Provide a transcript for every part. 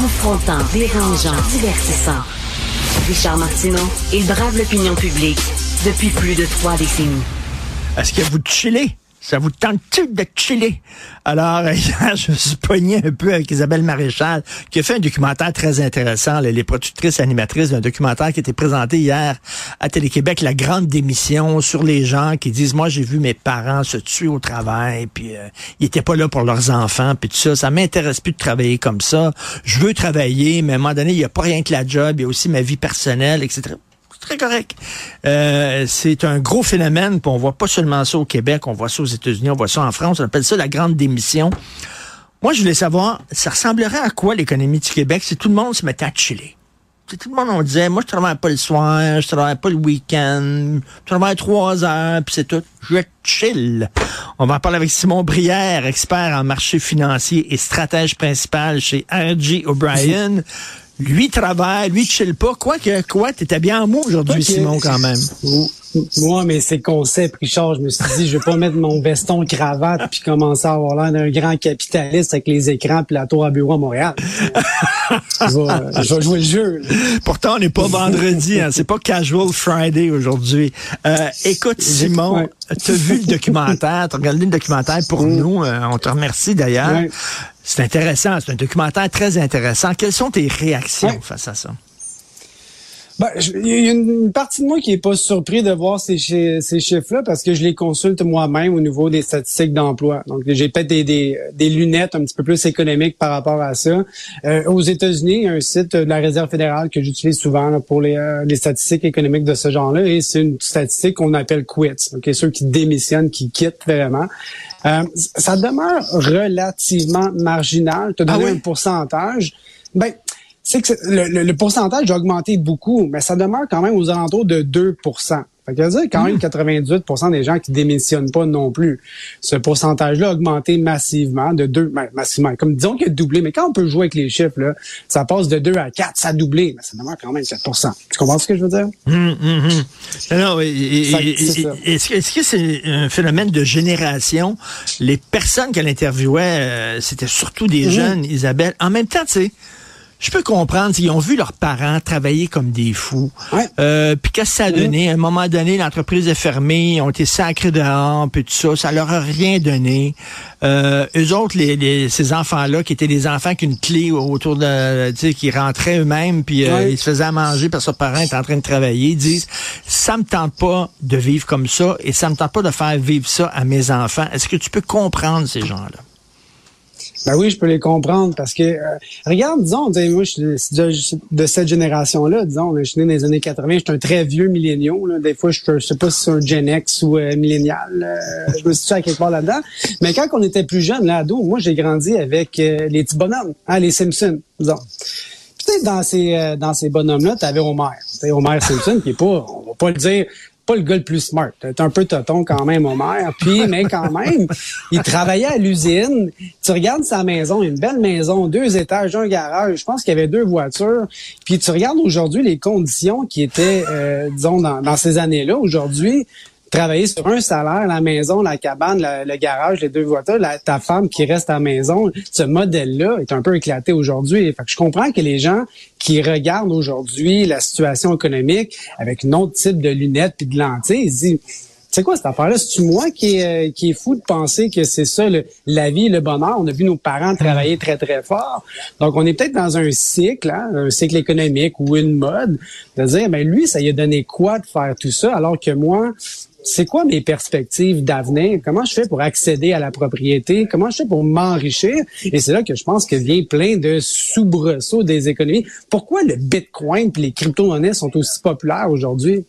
Confrontant, dérangeant, divertissant. Richard Martineau, il brave l'opinion publique depuis plus de trois décennies. Est-ce que vous chillez? Ça vous tente-tu de chiller? Alors, hier, je me suis pogné un peu avec Isabelle Maréchal, qui a fait un documentaire très intéressant. les productrices animatrices d'un documentaire qui était présenté hier à Télé-Québec, La Grande Démission, sur les gens qui disent, moi, j'ai vu mes parents se tuer au travail, puis euh, ils étaient pas là pour leurs enfants, puis tout ça. Ça m'intéresse plus de travailler comme ça. Je veux travailler, mais à un moment donné, il n'y a pas rien que la job, il y a aussi ma vie personnelle, etc très correct. Euh, c'est un gros phénomène, puis on voit pas seulement ça au Québec, on voit ça aux États-Unis, on voit ça en France, on appelle ça la grande démission. Moi, je voulais savoir, ça ressemblerait à quoi l'économie du Québec si tout le monde se mettait à chiller? Si tout le monde, on disait, moi, je travaille pas le soir, je travaille pas le week-end, je travaille trois heures, puis c'est tout. Je chill. On va en parler avec Simon Brière, expert en marché financier et stratège principal chez R.G. O'Brien. Lui travaille, lui chill pas. Quoi que, quoi, t'étais bien en mots aujourd'hui, Simon, quand même. Moi, mais c'est concept, Richard. Je me suis dit, je vais pas mettre mon veston cravate puis commencer à avoir l'air d'un grand capitaliste avec les écrans puis la tour à bureau à Montréal. je, vais, jouer le jeu. Pourtant, on n'est pas vendredi, hein. c'est pas casual Friday aujourd'hui. Euh, écoute, Simon, tu as vu le documentaire, tu as regardé le documentaire pour nous. Euh, on te remercie d'ailleurs. C'est intéressant, c'est un documentaire très intéressant. Quelles sont tes réactions face à ça? Ben, il y a une partie de moi qui est pas surpris de voir ces, ces chiffres-là parce que je les consulte moi-même au niveau des statistiques d'emploi. Donc, j'ai peut-être des, des, lunettes un petit peu plus économiques par rapport à ça. Euh, aux États-Unis, il y a un site de la Réserve fédérale que j'utilise souvent pour les, euh, les, statistiques économiques de ce genre-là et c'est une statistique qu'on appelle quits. Donc, ceux qui démissionnent, qui quittent vraiment. Euh, ça demeure relativement marginal. Tu as donné ah un pourcentage. Ben, c'est que le, pourcentage a augmenté beaucoup, mais ça demeure quand même aux alentours de 2 fait que dire quand même 98% hmm. des gens qui démissionnent pas non plus. Ce pourcentage-là a augmenté massivement de 2, ben, massivement, comme disons qu'il a doublé, mais quand on peut jouer avec les chiffres, là, ça passe de 2 à 4, ça a doublé, mais ça demeure quand même 4 Tu comprends ce que je veux dire? Hum, hum, hum. est-ce que c'est un phénomène de génération? Les personnes qu'elle interviewait, euh, c'était surtout des jeunes, Isabelle. En même temps, tu sais, je peux comprendre s'ils ont vu leurs parents travailler comme des fous. Euh, puis qu'est-ce que ça a donné? À un moment donné, l'entreprise est fermée, ils ont été sacrés dehors, puis tout ça. Ça leur a rien donné. Euh, eux autres, les, ces enfants-là, qui étaient des enfants qui une clé autour de, tu sais, qui rentraient eux-mêmes, puis euh, ils se faisaient à manger parce que leurs parents étaient en train de travailler, ils disent, ça me tente pas de vivre comme ça et ça me tente pas de faire vivre ça à mes enfants. Est-ce que tu peux comprendre ces gens-là? Ben oui, je peux les comprendre parce que, euh, regarde, disons, moi, je suis de, cette génération-là, disons, je suis né dans les années 80, je suis un très vieux milléniaux. Des fois, je, sais pas si c'est un Gen X ou euh, millénial. Euh, je me suis à quelque part là-dedans. Mais quand on était plus jeune, là, ado, moi, j'ai grandi avec les petits bonhommes, hein, les Simpsons, disons. Puis, dans ces, dans ces bonhommes-là, tu avais Homer. Homer Simpson, qui est pas, on va pas le dire, pas le gars le plus smart. T'es un peu toton quand même, Homer. Puis, mais quand même, il travaillait à l'usine. Tu regardes sa maison, une belle maison, deux étages, un garage. Je pense qu'il y avait deux voitures. Puis tu regardes aujourd'hui les conditions qui étaient, euh, disons, dans, dans ces années-là. Aujourd'hui, travailler sur un salaire, la maison, la cabane, le garage, les deux voitures, ta femme qui reste à la maison, ce modèle-là est un peu éclaté aujourd'hui. Je comprends que les gens qui regardent aujourd'hui la situation économique avec un autre type de lunettes et de lentilles, ils disent c'est quoi cette affaire-là? C'est-tu moi qui euh, qui est fou de penser que c'est ça la vie, le bonheur? On a vu nos parents travailler très, très fort. Donc, on est peut-être dans un cycle, hein, un cycle économique ou une mode, de dire, ben lui, ça lui a donné quoi de faire tout ça, alors que moi, c'est quoi mes perspectives d'avenir? Comment je fais pour accéder à la propriété? Comment je fais pour m'enrichir? Et c'est là que je pense que vient plein de soubresauts des économies. Pourquoi le Bitcoin et les crypto-monnaies sont aussi populaires aujourd'hui?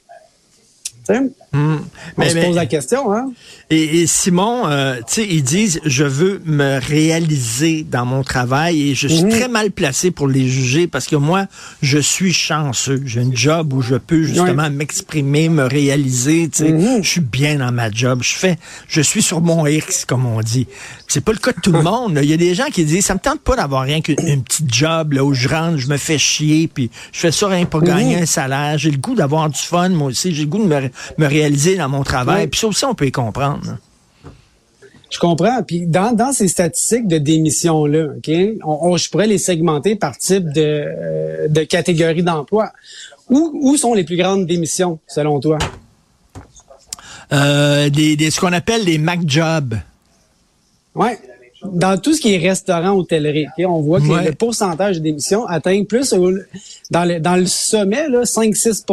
Hmm. On se pose la question, hein? Et, Simon, euh, tu sais, ils disent, je veux me réaliser dans mon travail et je suis mhm. très mal placé pour les juger parce que moi, je suis chanceux. J'ai un job où je peux justement m'exprimer, me réaliser. Tu sais, mhm. je suis bien dans ma job. Je fais, je suis sur mon X, comme on dit. C'est pas le cas de tout le monde. Il y a des gens qui disent, ça me tente pas d'avoir rien qu'une petite job là où je rentre, je me fais chier, puis je fais ça rien pour gagner mhm. un salaire. J'ai le goût d'avoir du fun, moi aussi. J'ai le goût de me, me réaliser dans mon travail. Puis ça aussi, on peut y comprendre. Je comprends. Puis dans, dans ces statistiques de démission-là, OK, on, je pourrais les segmenter par type de, euh, de catégorie d'emploi. Où, où sont les plus grandes démissions, selon toi? Euh, des, des, ce qu'on appelle les Mac Jobs. Ouais. Dans tout ce qui est restaurant, hôtellerie, on voit que le pourcentage d'émissions atteint plus dans le, dans le sommet, 5-6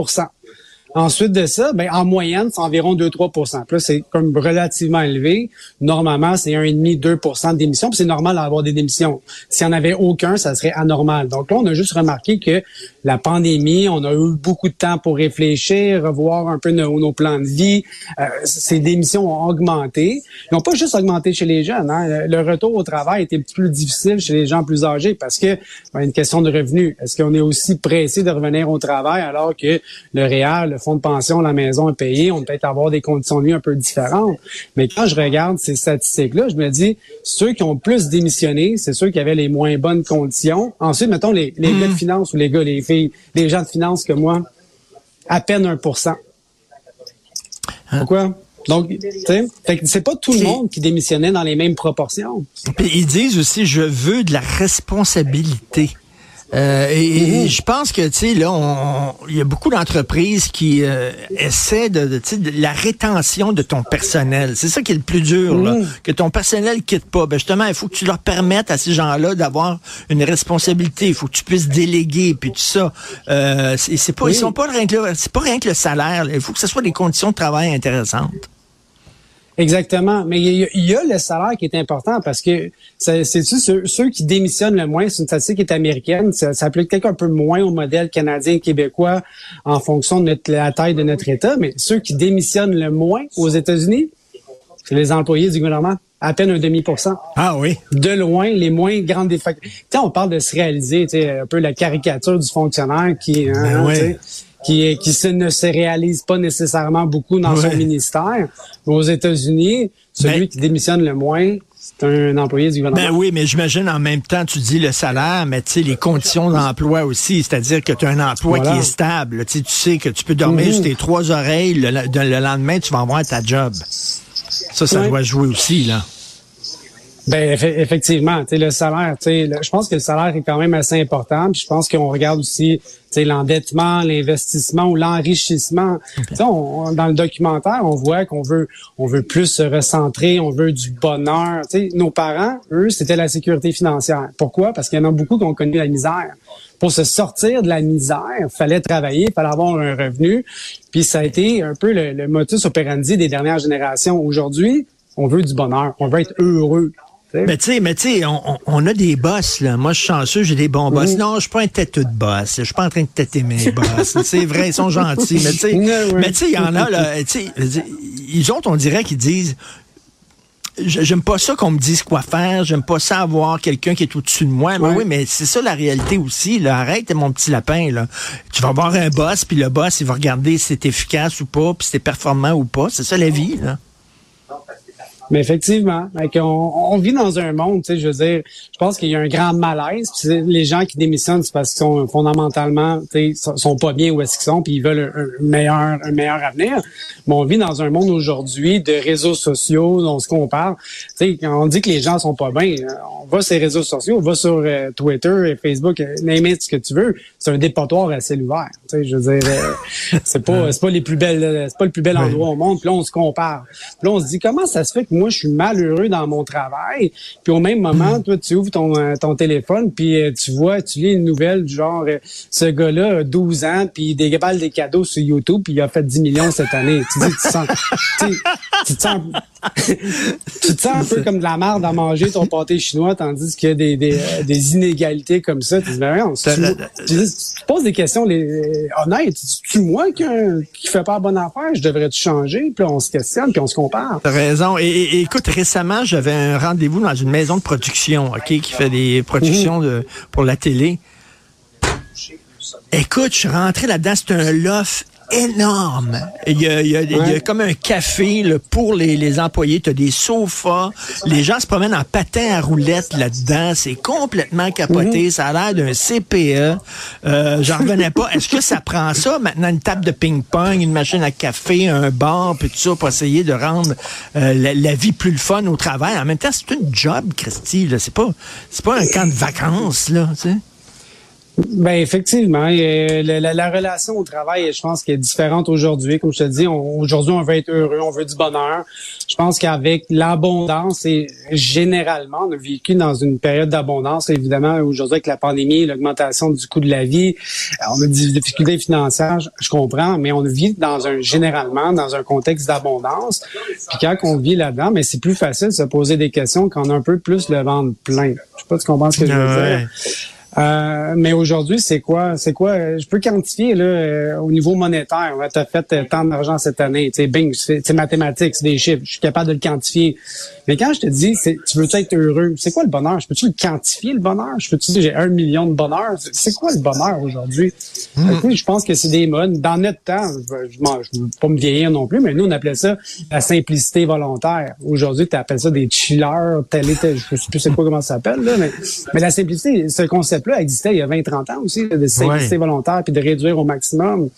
Ensuite de ça, ben, en moyenne, c'est environ 2-3 Puis c'est comme relativement élevé. Normalement, c'est 1,5-2 d'émissions. Puis c'est normal d'avoir des démissions. S'il n'y en avait aucun, ça serait anormal. Donc là, on a juste remarqué que la pandémie, on a eu beaucoup de temps pour réfléchir, revoir un peu nos, plans de vie. Euh, ces démissions ont augmenté. Ils n'ont pas juste augmenté chez les jeunes. Hein. Le retour au travail était plus difficile chez les gens plus âgés parce que ben, une question de revenus. Est-ce qu'on est aussi pressé de revenir au travail alors que le réel, fonds de pension, la maison est payée, on peut être avoir des conditions de vie un peu différentes. Mais quand je regarde ces statistiques-là, je me dis, ceux qui ont plus démissionné, c'est ceux qui avaient les moins bonnes conditions. Ensuite, mettons les, les gars de hmm. finance ou les gars, les filles, les gens de finance que moi, à peine 1% hein? Pourquoi? Donc, c'est pas tout le monde qui démissionnait dans les mêmes proportions. ils disent aussi, je veux de la responsabilité. Euh, et, mhm. je pense que, tu sais, là, il y a beaucoup d'entreprises qui euh, essaient de, de, de, la rétention de ton personnel. C'est ça qui est le plus dur, là, mhm. que ton personnel quitte pas. Ben justement, il faut que tu leur permettes à ces gens-là d'avoir une responsabilité. Il faut que tu puisses déléguer, puis tout ça. Euh, c'est pas, ils sont pas rien que c'est pas rien que le salaire. Il faut que ce soit des conditions de travail intéressantes. Exactement. Mais il y, a le salaire qui est important parce que c'est ceux, ceux qui démissionnent le moins, c'est une statistique qui est américaine, ça, ça applique peut-être un peu moins au modèle canadien québécois en fonction de la taille de notre État, mais ceux qui démissionnent le moins aux États-Unis, c'est les employés du gouvernement à peine un demi pour cent. Ah oui. De loin, les moins grandes défactions. on parle de se réaliser, un peu la caricature du fonctionnaire qui, hein, ben qui, qui ne se réalise pas nécessairement beaucoup dans son ministère. aux États-Unis, celui ben qui démissionne le moins, c'est un employé du gouvernement. Ben oui, mais j'imagine en même temps, tu dis le salaire, mais tu sais, les conditions d'emploi aussi, c'est-à-dire que tu as un emploi qui est stable. Tu sais que tu peux dormir mhm. sur tes trois oreilles, le, lendemain, tu vas avoir ta job. Ça, ça doit jouer aussi, là. Ben effectivement, tu le salaire, tu je pense que le salaire est quand même assez important. Puis je pense qu'on regarde aussi, tu l'endettement, l'investissement ou l'enrichissement. dans le documentaire, on voit qu'on veut, on veut plus se recentrer, on veut du bonheur. Tu nos parents, eux, c'était la sécurité financière. Pourquoi? Parce qu'il y en a beaucoup qui ont connu la misère. Pour se sortir de la misère, fallait travailler, fallait avoir un revenu. Puis ça a été un peu le, le motus operandi des dernières générations. Aujourd'hui, on veut du bonheur, on veut être heureux. Mais tu sais, mais tu sais, on, a des boss, là. Moi, je suis chanceux, j'ai des bons boss. Non, je suis pas un têteux de boss. Je suis pas en train de têter mes boss. c'est vrai, ils sont gentils. Mais tu sais, mais tu sais, il y en a, là, tu sais, ils ont, on dirait qu'ils disent, j'aime pas ça qu'on me dise quoi faire, j'aime pas ça avoir quelqu'un qui est au-dessus de moi. Mais oui, mais c'est ça la réalité aussi. Là. Arrête mon petit lapin. Là. Tu vas avoir un boss, puis le boss, il va regarder si c'est efficace ou pas, puis si c'est performant ou pas. C'est ça la vie. Là. Mais effectivement, on, on, vit dans un monde, tu sais, je veux dire, je pense qu'il y a un grand malaise. les gens qui démissionnent, c'est parce qu'ils sont fondamentalement, tu sais, sont pas bien où est-ce qu'ils sont, puis ils veulent un, meilleur, un meilleur avenir. Mais on vit dans un monde aujourd'hui de réseaux sociaux, dont ce qu'on parle. Tu sais, quand on dit que les gens sont pas bien, on va sur les réseaux sociaux, on va sur euh, Twitter et Facebook, name ce que tu veux. C'est un dépotoir à ciel ouvert. Tu sais, je veux dire, euh, c'est pas, c'est pas les plus belles, c'est pas le plus bel endroit au monde. Puis là, on se compare. Puis là, on se dit comment ça se fait que moi, je suis malheureux dans mon travail. Puis au même moment, toi, tu ouvres ton, euh, ton téléphone, puis euh, tu vois, tu lis une nouvelle du genre, euh, ce gars-là a 12 ans, puis il déballe des cadeaux sur YouTube, puis il a fait 10 millions cette année. Tu dis, tu sens, tu, te sens, tu te sens un peu comme de la merde à manger ton pâté chinois, tandis qu'il y a des, des, des, inégalités comme ça. Tu dis, ben, tu, tu, poses des questions les, honnêtes. Tu moi qui, qui fait pas bonne affaire, je devrais-tu changer? Puis on se questionne, puis on se compare. T'as raison. et écoute, récemment, j'avais un rendez-vous dans une maison de production, OK, qui fait des productions pour la télé. Écoute, je suis rentré là-dedans, c'est un loft énorme. Il y a, il y a, il y a comme un café là, pour les, les employés. Tu as des sofas. Les gens se promènent en patin à roulettes là-dedans. C'est complètement capoté. Ça a l'air d'un CPE. Euh, J'en revenais pas. Est-ce que ça prend ça maintenant, une table de ping-pong, une machine à café, un bar, puis tout ça, pour essayer de rendre euh, la, la vie plus le fun au travail? En même temps, c'est une job, Christy. là. C'est pas, c'est pas un camp de vacances, là, tu sais. Ben effectivement, euh, la, la- la relation au travail, je pense qu'elle est différente aujourd'hui. Comme je te dis, aujourd'hui on veut être heureux, on veut du bonheur. Je pense qu'avec l'abondance et généralement, on a vécu dans une période d'abondance. Évidemment, aujourd'hui avec la pandémie, l'augmentation du coût de la vie, euh, on a des difficultés financières, je, comprends, mais on vit dans un généralement dans un contexte d'abondance. Puis quand on vit là-dedans, mais c'est plus facile de se poser des questions quand on a un peu plus le ventre plein. Je sais pas si tu comprends ce que je veux Ouais. Euh, mais aujourd'hui, c'est quoi? C'est quoi? Je peux quantifier là, euh, au niveau monétaire. Tu as fait euh, tant d'argent cette année. Tu sais, bing, c'est c'est mathématique, c'est des chiffres. Je suis capable de le quantifier. Mais quand je te dis, c'est, tu veux être heureux, c'est quoi le bonheur? Je peux-tu le quantifier, le bonheur? Je peux-tu dire j'ai un million de bonheur? C'est- C'est quoi le bonheur aujourd'hui? Écoute, Je pense que c'est des modes. Dans notre temps, je je veux pas me vieillir non plus, mais nous, on appelait ça la simplicité volontaire. Aujourd'hui, tu appelles ça des chillers, tel et tel. Je sais plus c'est quoi comment ça s'appelle, là, mais, mais la simplicité, ce existait il y a 20-30 ans aussi, de simplicité Ouais. volontaire puis de réduire au maximum.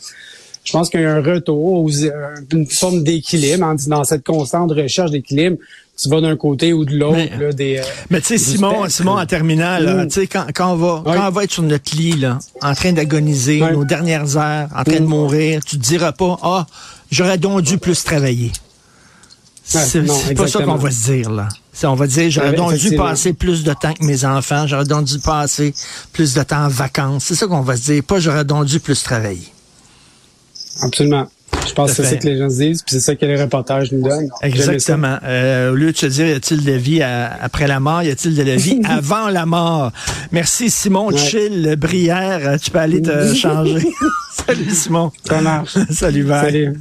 Je pense qu'il y a un retour, euh, une forme d'équilibre dans cette constante recherche d'équilibre. Tu vas d'un côté ou de l'autre, Mais- des. euh, Mais tu sais, Simon. Simon, en terminant, là, Mm. tu sais, quand, quand on va, quand on va être sur notre lit, là, en train d'agoniser, nos dernières heures, en train de Mm. mourir, tu te diras pas, ah, j'aurais donc dû plus travailler. C'est pas ça qu'on va se dire, là. On va dire, j'aurais Ouais, donc dû passer plus de temps que mes enfants, j'aurais donc dû passer plus de temps en vacances. C'est ça qu'on va se dire, pas j'aurais donc dû plus travailler. Absolument. Je pense que c'est ça que les gens se disent, puis c'est ça que les reportages nous donnent. Exactement. Euh, au lieu de se dire, y a-t-il de vie à- après la mort, y a-t-il de la vie avant la mort? Merci Simon Ouais. Chill Brière. Tu peux aller te changer. Salut Simon. Ça marche. Salut, bye. Salut.